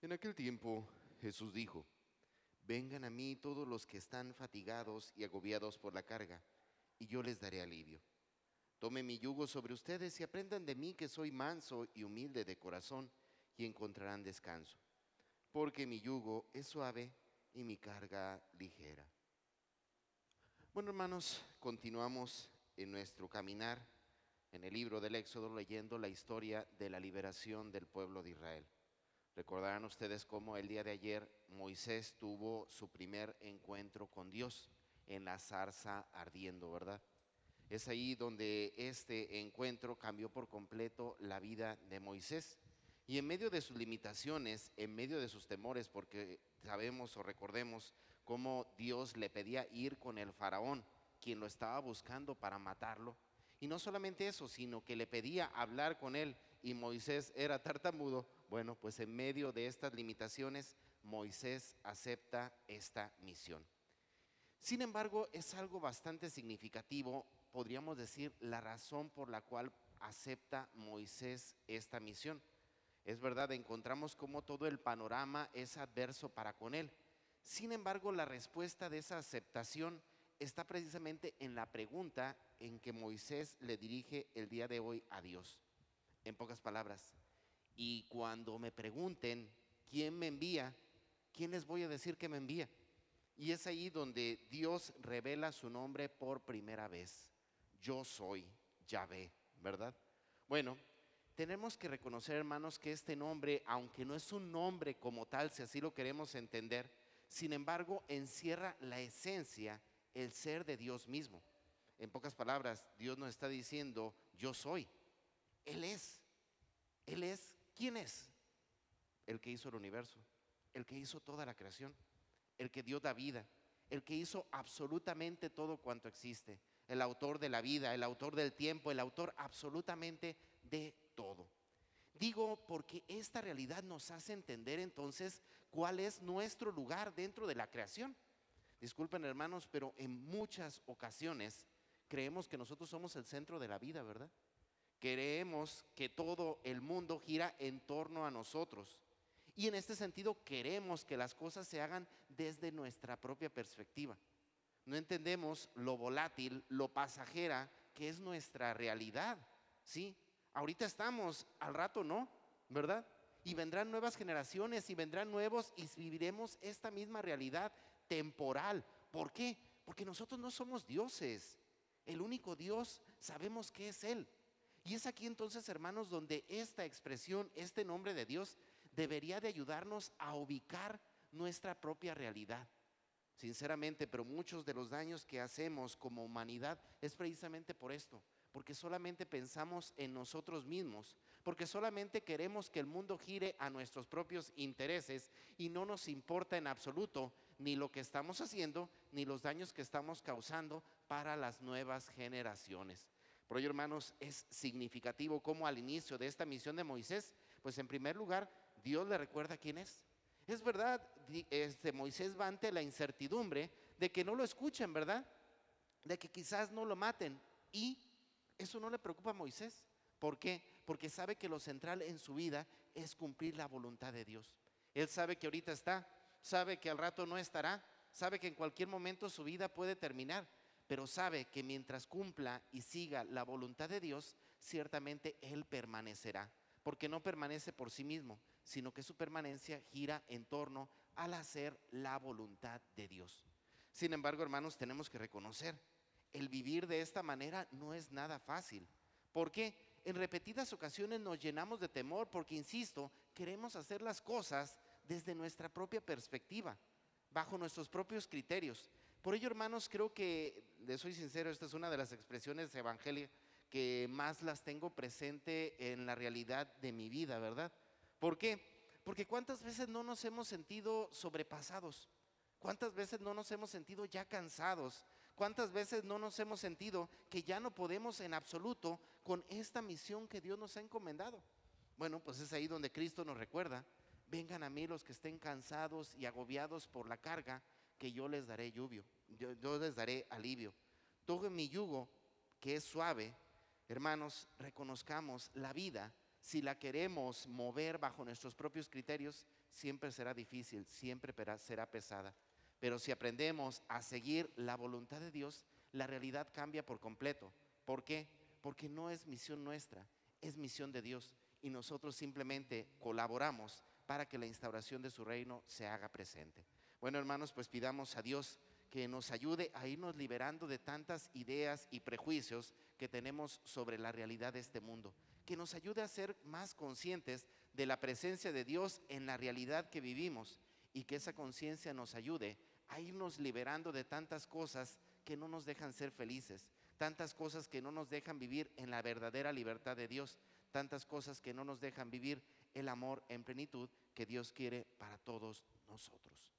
En aquel tiempo Jesús dijo, Vengan a mí todos los que están fatigados y agobiados por la carga, y yo les daré alivio. Tomen mi yugo sobre ustedes y aprendan de mí que soy manso y humilde de corazón, y encontrarán descanso, porque mi yugo es suave y mi carga ligera. Bueno, hermanos, continuamos en nuestro caminar en el libro del Éxodo leyendo la historia de la liberación del pueblo de Israel. Recordarán ustedes cómo el día de ayer Moisés tuvo su primer encuentro con Dios en la zarza ardiendo, ¿verdad? Es ahí donde este encuentro cambió por completo la vida de Moisés. Y en medio de sus limitaciones, en medio de sus temores, porque sabemos o recordemos cómo Dios le pedía ir con el faraón, quien lo estaba buscando para matarlo. Y no solamente eso, sino que le pedía hablar con él y Moisés era tartamudo, bueno, pues en medio de estas limitaciones, Moisés acepta esta misión. Sin embargo, es algo bastante significativo, podríamos decir, la razón por la cual acepta Moisés esta misión. Es verdad, encontramos como todo el panorama es adverso para con él. Sin embargo, la respuesta de esa aceptación está precisamente en la pregunta en que Moisés le dirige el día de hoy a Dios. En pocas palabras, y cuando me pregunten quién me envía, ¿quién les voy a decir que me envía? Y es ahí donde Dios revela su nombre por primera vez. Yo soy Yahvé, ¿verdad? Bueno, tenemos que reconocer, hermanos, que este nombre, aunque no es un nombre como tal, si así lo queremos entender, sin embargo, encierra la esencia, el ser de Dios mismo. En pocas palabras, Dios nos está diciendo, yo soy. Él es. Él es ¿Quién es? El que hizo el universo, el que hizo toda la creación, el que dio la vida, el que hizo absolutamente todo cuanto existe, el autor de la vida, el autor del tiempo, el autor absolutamente de todo. Digo porque esta realidad nos hace entender entonces cuál es nuestro lugar dentro de la creación. Disculpen hermanos, pero en muchas ocasiones creemos que nosotros somos el centro de la vida, ¿verdad? Queremos que todo el mundo gira en torno a nosotros. Y en este sentido queremos que las cosas se hagan desde nuestra propia perspectiva. No entendemos lo volátil, lo pasajera que es nuestra realidad. ¿Sí? Ahorita estamos, al rato no, ¿verdad? Y vendrán nuevas generaciones y vendrán nuevos y viviremos esta misma realidad temporal. ¿Por qué? Porque nosotros no somos dioses. El único Dios sabemos que es Él. Y es aquí entonces, hermanos, donde esta expresión, este nombre de Dios, debería de ayudarnos a ubicar nuestra propia realidad. Sinceramente, pero muchos de los daños que hacemos como humanidad es precisamente por esto, porque solamente pensamos en nosotros mismos, porque solamente queremos que el mundo gire a nuestros propios intereses y no nos importa en absoluto ni lo que estamos haciendo, ni los daños que estamos causando para las nuevas generaciones. Por ello, hermanos, es significativo cómo al inicio de esta misión de Moisés, pues en primer lugar, Dios le recuerda quién es. Es verdad, este Moisés va ante la incertidumbre de que no lo escuchen, ¿verdad? De que quizás no lo maten. Y eso no le preocupa a Moisés. ¿Por qué? Porque sabe que lo central en su vida es cumplir la voluntad de Dios. Él sabe que ahorita está, sabe que al rato no estará, sabe que en cualquier momento su vida puede terminar pero sabe que mientras cumpla y siga la voluntad de Dios, ciertamente Él permanecerá, porque no permanece por sí mismo, sino que su permanencia gira en torno al hacer la voluntad de Dios. Sin embargo, hermanos, tenemos que reconocer, el vivir de esta manera no es nada fácil. ¿Por qué? En repetidas ocasiones nos llenamos de temor porque, insisto, queremos hacer las cosas desde nuestra propia perspectiva, bajo nuestros propios criterios. Por ello, hermanos, creo que, soy sincero, esta es una de las expresiones evangélicas que más las tengo presente en la realidad de mi vida, ¿verdad? ¿Por qué? Porque cuántas veces no nos hemos sentido sobrepasados, cuántas veces no nos hemos sentido ya cansados, cuántas veces no nos hemos sentido que ya no podemos en absoluto con esta misión que Dios nos ha encomendado. Bueno, pues es ahí donde Cristo nos recuerda, vengan a mí los que estén cansados y agobiados por la carga que yo les daré lluvio, yo, les daré alivio. Todo mi yugo, que es suave, hermanos, reconozcamos la vida si la queremos mover bajo nuestros propios criterios, siempre será difícil, siempre será pesada. Pero si aprendemos a seguir la voluntad de Dios, la realidad cambia por completo. ¿Por qué? Porque no es misión nuestra, es misión de Dios. Y nosotros simplemente colaboramos para que la instauración de su reino se haga presente. Bueno, hermanos, pues pidamos a Dios que nos ayude a irnos liberando de tantas ideas y prejuicios que tenemos sobre la realidad de este mundo, que nos ayude a ser más conscientes de la presencia de Dios en la realidad que vivimos y que esa conciencia nos ayude a irnos liberando de tantas cosas que no nos dejan ser felices, tantas cosas que no nos dejan vivir en la verdadera libertad de Dios, tantas cosas que no nos dejan vivir el amor en plenitud que Dios quiere para todos nosotros.